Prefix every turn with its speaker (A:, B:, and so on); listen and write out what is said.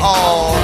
A: Oh.